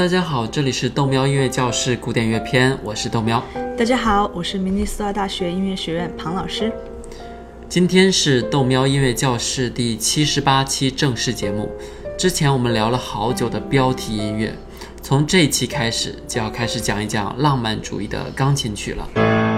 大家好，这里是豆喵音乐教室古典乐篇，我是豆喵。大家好，我是明尼苏达大学音乐学院庞老师。今天是豆喵音乐教室第七十八期正式节目。之前我们聊了好久的标题音乐，从这一期开始就要开始讲一讲浪漫主义的钢琴曲了。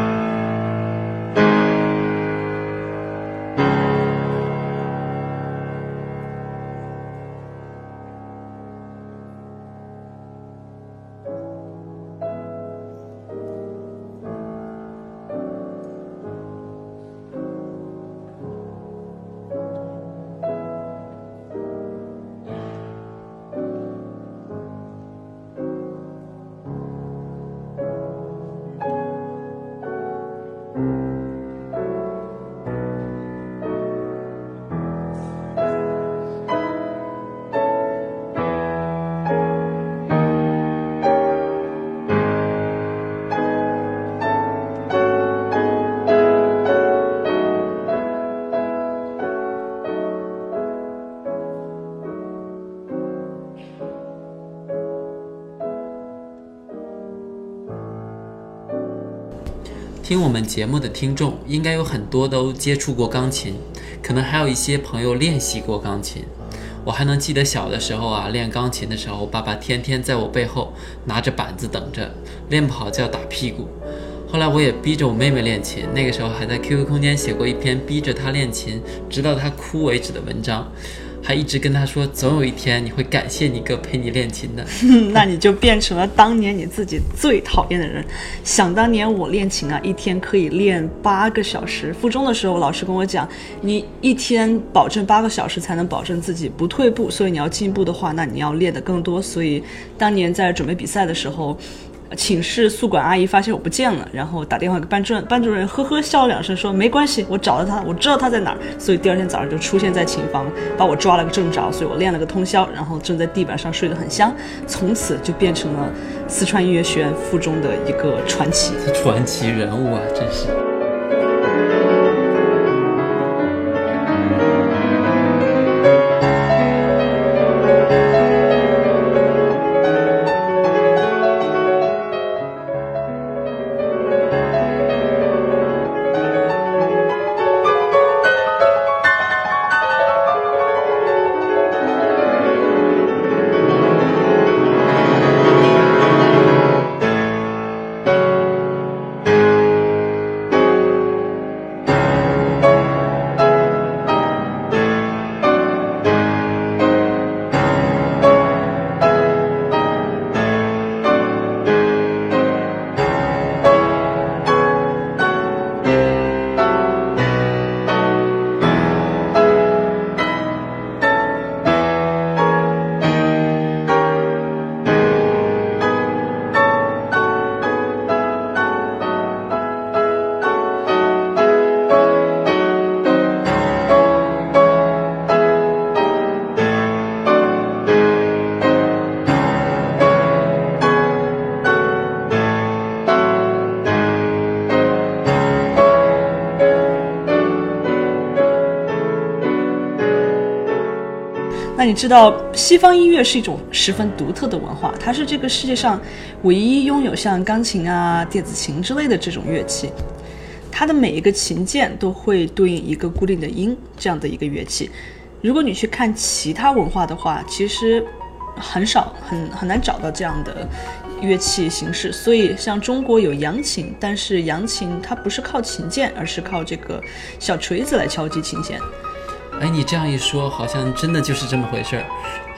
听我们节目的听众应该有很多都接触过钢琴，可能还有一些朋友练习过钢琴。我还能记得小的时候啊，练钢琴的时候，爸爸天天在我背后拿着板子等着，练不好就要打屁股。后来我也逼着我妹妹练琴，那个时候还在 QQ 空间写过一篇逼着她练琴，直到她哭为止的文章。还一直跟他说，总有一天你会感谢你哥陪你练琴的。那你就变成了当年你自己最讨厌的人。想当年我练琴啊，一天可以练八个小时。附中的时候，老师跟我讲，你一天保证八个小时才能保证自己不退步。所以你要进步的话，那你要练得更多。所以当年在准备比赛的时候。寝室宿管阿姨发现我不见了，然后打电话给班主任，班主任呵呵笑了两声，说没关系，我找到他，我知道他在哪儿。所以第二天早上就出现在琴房，把我抓了个正着，所以我练了个通宵，然后正在地板上睡得很香。从此就变成了四川音乐学院附中的一个传奇，传奇人物啊，真是。那你知道西方音乐是一种十分独特的文化，它是这个世界上唯一拥有像钢琴啊、电子琴之类的这种乐器，它的每一个琴键都会对应一个固定的音，这样的一个乐器。如果你去看其他文化的话，其实很少、很很难找到这样的乐器形式。所以像中国有扬琴，但是扬琴它不是靠琴键，而是靠这个小锤子来敲击琴弦。哎，你这样一说，好像真的就是这么回事儿，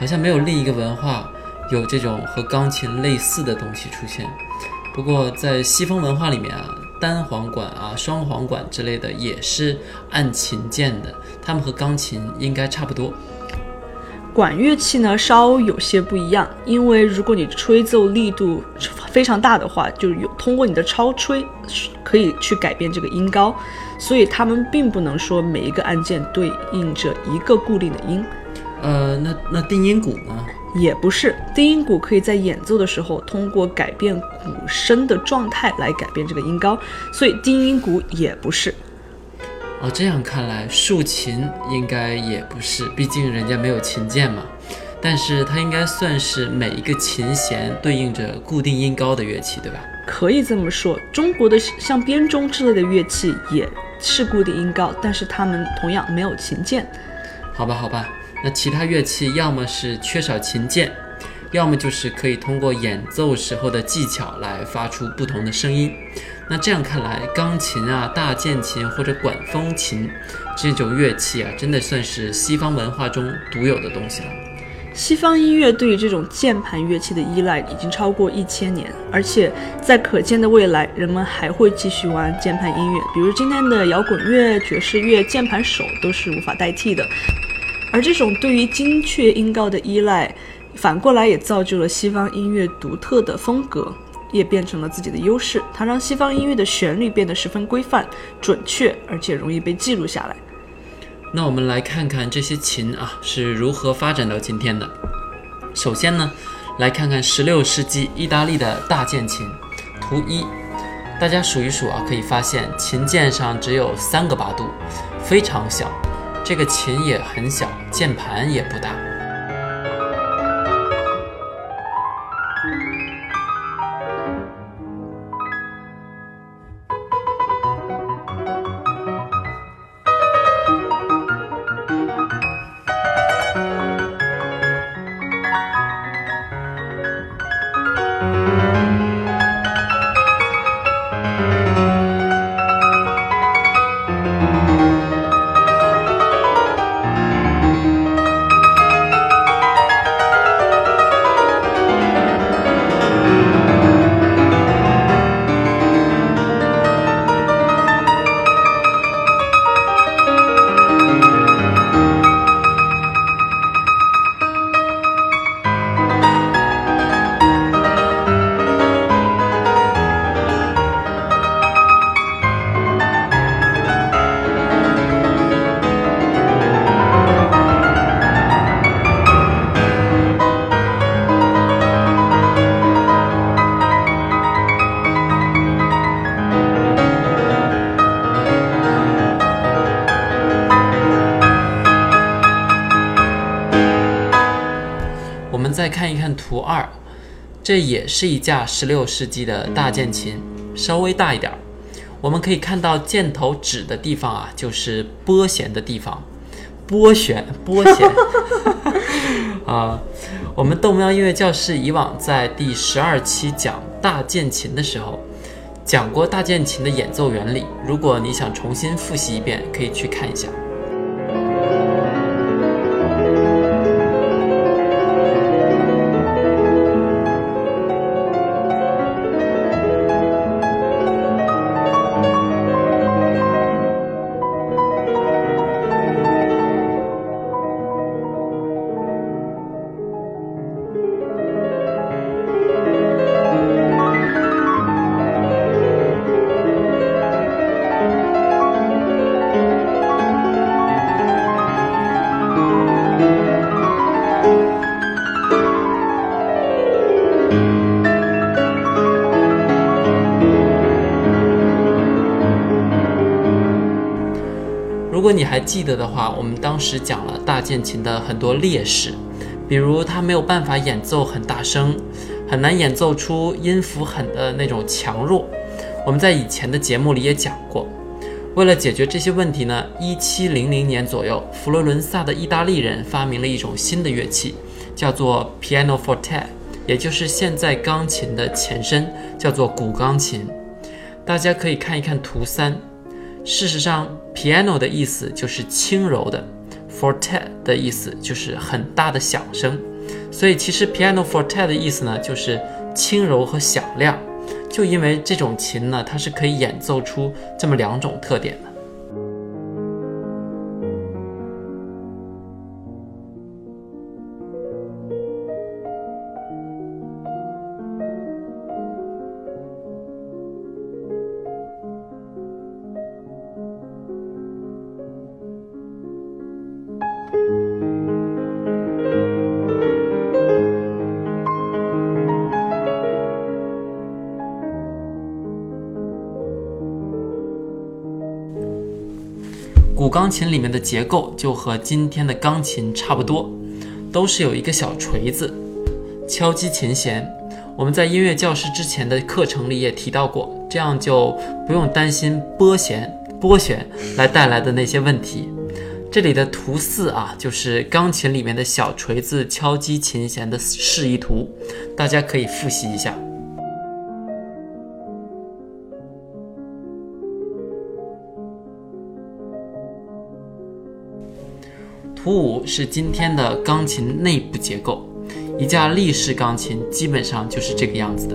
好像没有另一个文化有这种和钢琴类似的东西出现。不过在西方文化里面啊，单簧管啊、双簧管之类的也是按琴键的，它们和钢琴应该差不多。管乐器呢稍有些不一样，因为如果你吹奏力度非常大的话，就有通过你的超吹可以去改变这个音高，所以他们并不能说每一个按键对应着一个固定的音。呃，那那定音鼓呢？也不是，定音鼓可以在演奏的时候通过改变鼓声的状态来改变这个音高，所以定音鼓也不是。哦，这样看来，竖琴应该也不是，毕竟人家没有琴键嘛。但是它应该算是每一个琴弦对应着固定音高的乐器，对吧？可以这么说，中国的像编钟之类的乐器也是固定音高，但是它们同样没有琴键。好吧，好吧，那其他乐器要么是缺少琴键，要么就是可以通过演奏时候的技巧来发出不同的声音。那这样看来，钢琴啊、大键琴或者管风琴这种乐器啊，真的算是西方文化中独有的东西了。西方音乐对于这种键盘乐器的依赖已经超过一千年，而且在可见的未来，人们还会继续玩键盘音乐。比如今天的摇滚乐、爵士乐，键盘手都是无法代替的。而这种对于精确音高的依赖，反过来也造就了西方音乐独特的风格，也变成了自己的优势。它让西方音乐的旋律变得十分规范、准确，而且容易被记录下来。那我们来看看这些琴啊是如何发展到今天的。首先呢，来看看十六世纪意大利的大键琴，图一，大家数一数啊，可以发现琴键上只有三个八度，非常小。这个琴也很小，键盘也不大。这也是一架16世纪的大键琴，稍微大一点儿。我们可以看到箭头指的地方啊，就是拨弦的地方。拨弦，拨弦 啊！我们豆喵音乐教室以往在第十二期讲大键琴的时候，讲过大键琴的演奏原理。如果你想重新复习一遍，可以去看一下。如果你还记得的话，我们当时讲了大键琴的很多劣势，比如它没有办法演奏很大声，很难演奏出音符很的那种强弱。我们在以前的节目里也讲过。为了解决这些问题呢，一七零零年左右，佛罗伦萨的意大利人发明了一种新的乐器，叫做 pianoforte，也就是现在钢琴的前身，叫做古钢琴。大家可以看一看图三。事实上，piano 的意思就是轻柔的，forte 的意思就是很大的响声，所以其实 pianoforte 的意思呢就是轻柔和响亮。就因为这种琴呢，它是可以演奏出这么两种特点的。古钢琴里面的结构就和今天的钢琴差不多，都是有一个小锤子，敲击琴弦。我们在音乐教师之前的课程里也提到过，这样就不用担心拨弦、拨弦来带来的那些问题。这里的图四啊，就是钢琴里面的小锤子敲击琴弦的示意图，大家可以复习一下。图五是今天的钢琴内部结构，一架立式钢琴基本上就是这个样子的。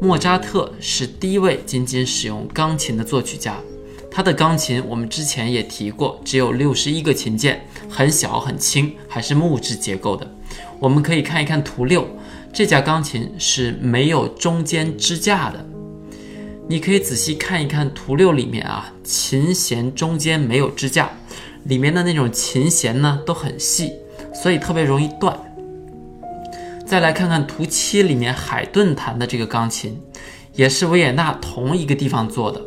莫扎特是第一位仅仅使用钢琴的作曲家。他的钢琴我们之前也提过，只有六十一个琴键，很小很轻，还是木质结构的。我们可以看一看图六，这架钢琴是没有中间支架的。你可以仔细看一看图六里面啊，琴弦中间没有支架，里面的那种琴弦呢都很细，所以特别容易断。再来看看图七里面海顿弹的这个钢琴，也是维也纳同一个地方做的。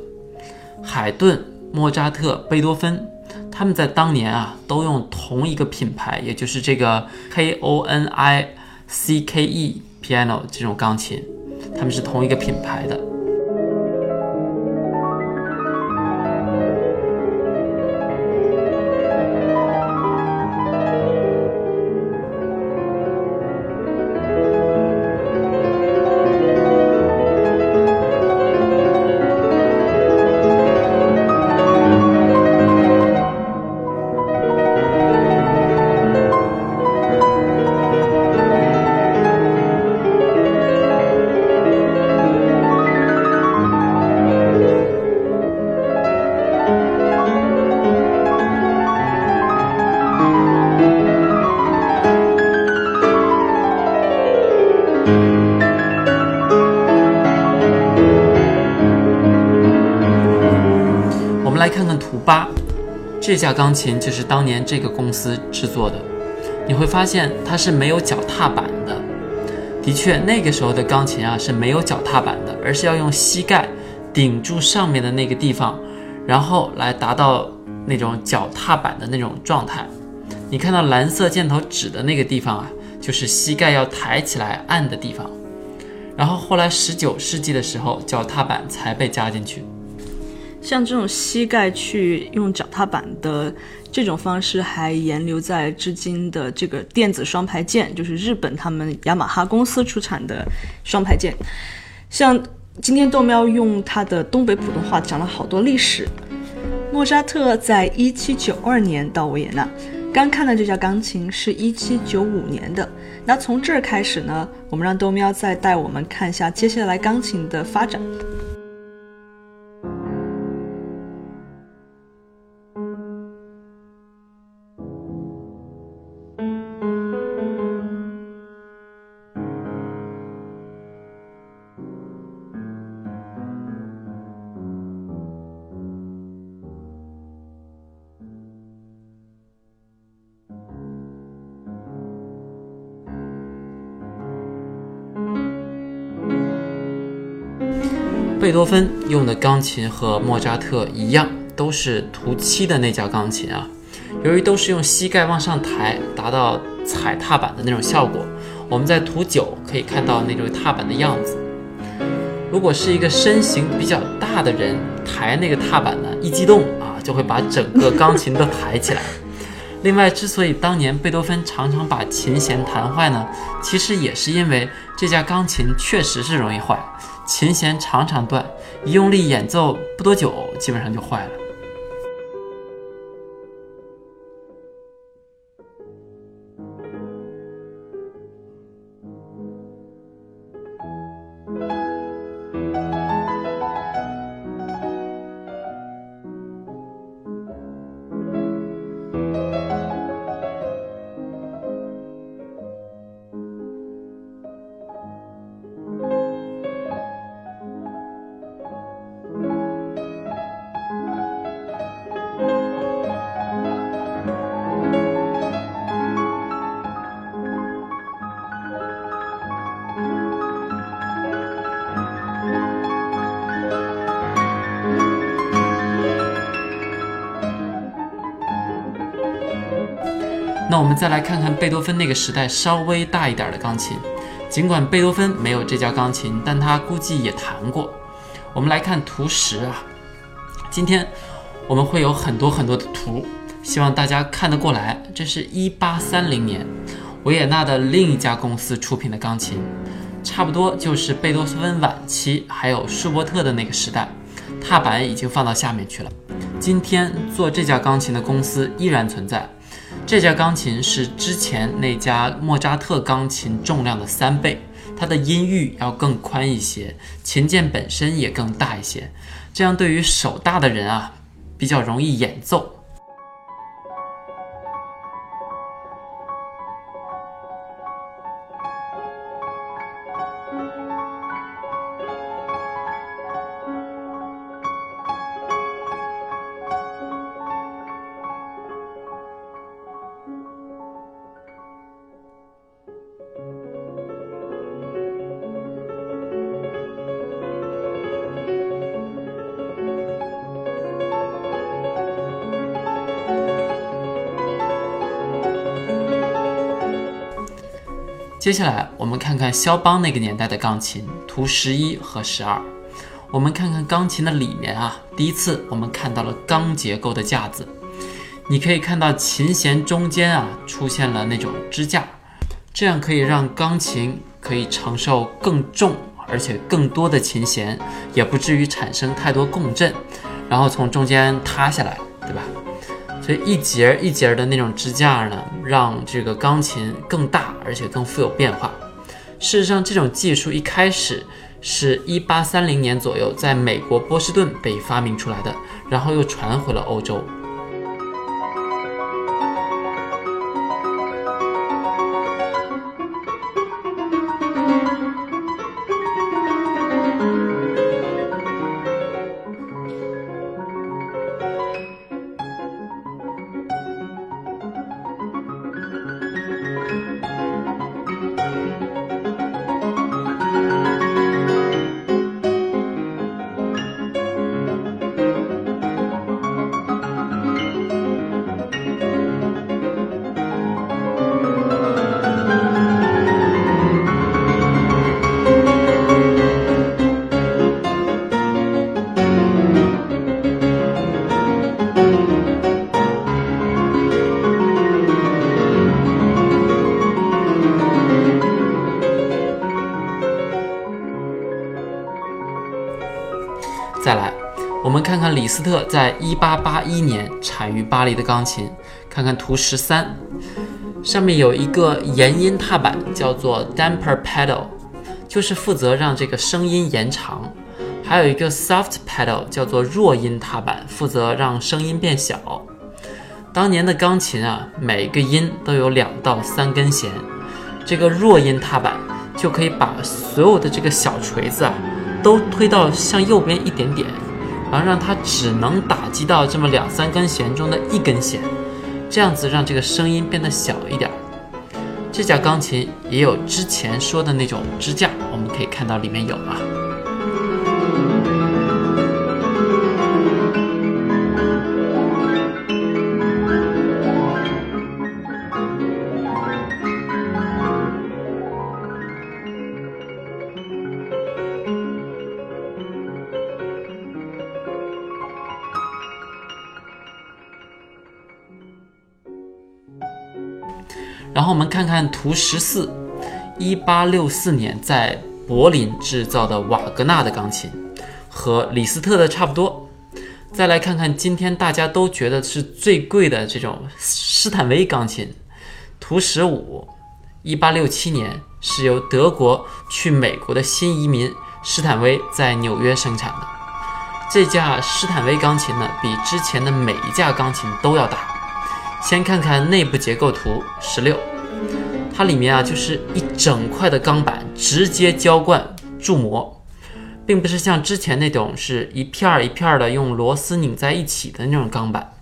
海顿、莫扎特、贝多芬，他们在当年啊都用同一个品牌，也就是这个 K O N I C K E piano 这种钢琴，他们是同一个品牌的。八，这架钢琴就是当年这个公司制作的。你会发现它是没有脚踏板的。的确，那个时候的钢琴啊是没有脚踏板的，而是要用膝盖顶住上面的那个地方，然后来达到那种脚踏板的那种状态。你看到蓝色箭头指的那个地方啊，就是膝盖要抬起来按的地方。然后后来十九世纪的时候，脚踏板才被加进去。像这种膝盖去用脚踏板的这种方式，还沿留在至今的这个电子双排键，就是日本他们雅马哈公司出产的双排键。像今天豆喵用他的东北普通话讲了好多历史。莫扎特在一七九二年到维也纳，刚看的这架钢琴是一七九五年的。那从这儿开始呢，我们让豆喵再带我们看一下接下来钢琴的发展。贝多芬用的钢琴和莫扎特一样，都是图七的那架钢琴啊。由于都是用膝盖往上抬，达到踩踏板的那种效果，我们在图九可以看到那种踏板的样子。如果是一个身形比较大的人抬那个踏板呢，一激动啊，就会把整个钢琴都抬起来。另外，之所以当年贝多芬常常把琴弦弹坏呢，其实也是因为这架钢琴确实是容易坏。琴弦常常断，一用力演奏不多久，基本上就坏了。我们再来看看贝多芬那个时代稍微大一点的钢琴，尽管贝多芬没有这架钢琴，但他估计也弹过。我们来看图十啊，今天我们会有很多很多的图，希望大家看得过来。这是一八三零年维也纳的另一家公司出品的钢琴，差不多就是贝多芬晚期还有舒伯特的那个时代。踏板已经放到下面去了。今天做这架钢琴的公司依然存在。这架钢琴是之前那家莫扎特钢琴重量的三倍，它的音域要更宽一些，琴键本身也更大一些，这样对于手大的人啊，比较容易演奏。接下来，我们看看肖邦那个年代的钢琴，图十一和十二。我们看看钢琴的里面啊，第一次我们看到了钢结构的架子，你可以看到琴弦中间啊出现了那种支架，这样可以让钢琴可以承受更重而且更多的琴弦，也不至于产生太多共振，然后从中间塌下来，对吧？所以一节一节的那种支架呢，让这个钢琴更大，而且更富有变化。事实上，这种技术一开始是一八三零年左右在美国波士顿被发明出来的，然后又传回了欧洲。特在一八八一年产于巴黎的钢琴，看看图十三，上面有一个延音踏板，叫做 damper pedal，就是负责让这个声音延长；还有一个 soft pedal，叫做弱音踏板，负责让声音变小。当年的钢琴啊，每个音都有两到三根弦，这个弱音踏板就可以把所有的这个小锤子啊。都推到向右边一点点，然后让它只能打击到这么两三根弦中的一根弦，这样子让这个声音变得小一点。这架钢琴也有之前说的那种支架，我们可以看到里面有啊。然后我们看看图十四，一八六四年在柏林制造的瓦格纳的钢琴，和李斯特的差不多。再来看看今天大家都觉得是最贵的这种施坦威钢琴，图十五，一八六七年是由德国去美国的新移民施坦威在纽约生产的。这架施坦威钢琴呢，比之前的每一架钢琴都要大。先看看内部结构图十六，它里面啊就是一整块的钢板，直接浇灌铸模，并不是像之前那种是一片儿一片儿的用螺丝拧在一起的那种钢板。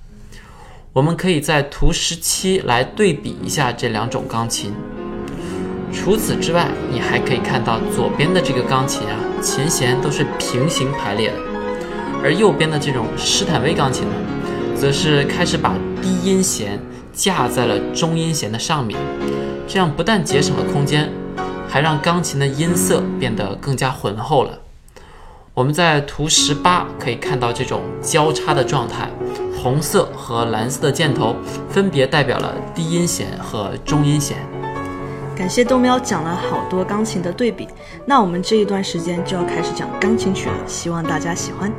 我们可以在图十七来对比一下这两种钢琴。除此之外，你还可以看到左边的这个钢琴啊，琴弦都是平行排列的，而右边的这种施坦威钢琴呢。则是开始把低音弦架在了中音弦的上面，这样不但节省了空间，还让钢琴的音色变得更加浑厚了。我们在图十八可以看到这种交叉的状态，红色和蓝色的箭头分别代表了低音弦和中音弦。感谢豆喵讲了好多钢琴的对比，那我们这一段时间就要开始讲钢琴曲了，希望大家喜欢。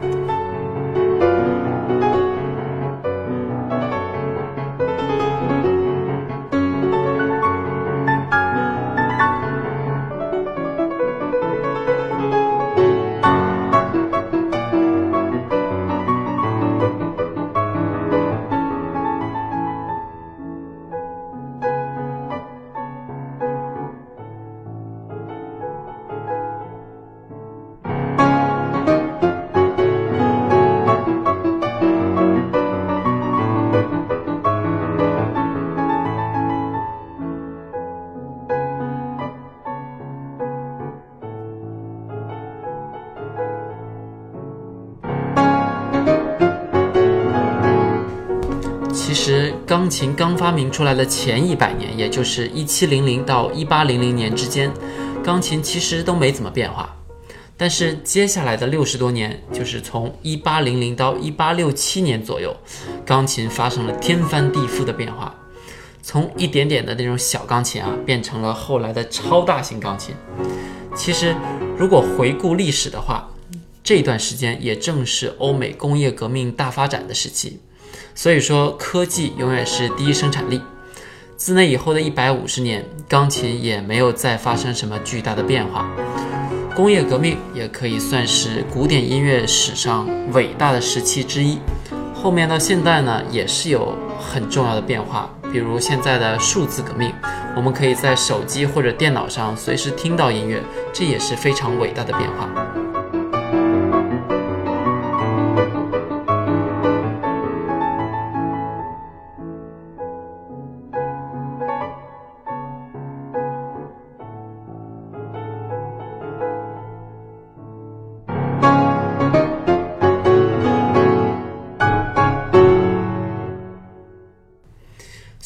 其实，钢琴刚发明出来的前一百年，也就是一七零零到一八零零年之间，钢琴其实都没怎么变化。但是接下来的六十多年，就是从一八零零到一八六七年左右，钢琴发生了天翻地覆的变化，从一点点的那种小钢琴啊，变成了后来的超大型钢琴。其实，如果回顾历史的话，这段时间也正是欧美工业革命大发展的时期。所以说，科技永远是第一生产力。自那以后的一百五十年，钢琴也没有再发生什么巨大的变化。工业革命也可以算是古典音乐史上伟大的时期之一。后面到现在呢，也是有很重要的变化，比如现在的数字革命，我们可以在手机或者电脑上随时听到音乐，这也是非常伟大的变化。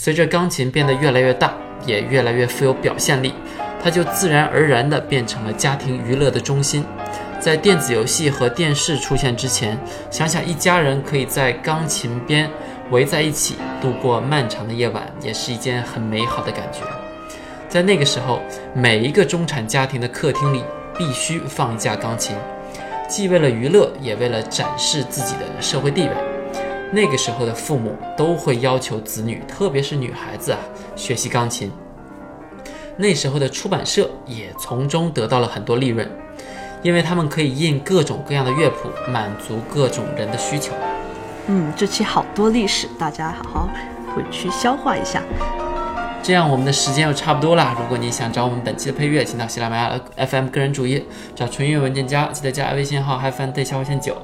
随着钢琴变得越来越大，也越来越富有表现力，它就自然而然地变成了家庭娱乐的中心。在电子游戏和电视出现之前，想想一家人可以在钢琴边围在一起度过漫长的夜晚，也是一件很美好的感觉。在那个时候，每一个中产家庭的客厅里必须放一架钢琴，既为了娱乐，也为了展示自己的社会地位。那个时候的父母都会要求子女，特别是女孩子啊，学习钢琴。那时候的出版社也从中得到了很多利润，因为他们可以印各种各样的乐谱，满足各种人的需求。嗯，这期好多历史，大家好好回去消化一下。这样我们的时间又差不多了。如果你想找我们本期的配乐，请到喜马拉雅 FM 个人主页找纯音乐文件夹，记得加微信号 “hyphen 对下划线九”。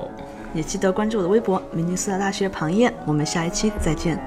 也记得关注我的微博“明尼苏达大学庞燕”，我们下一期再见。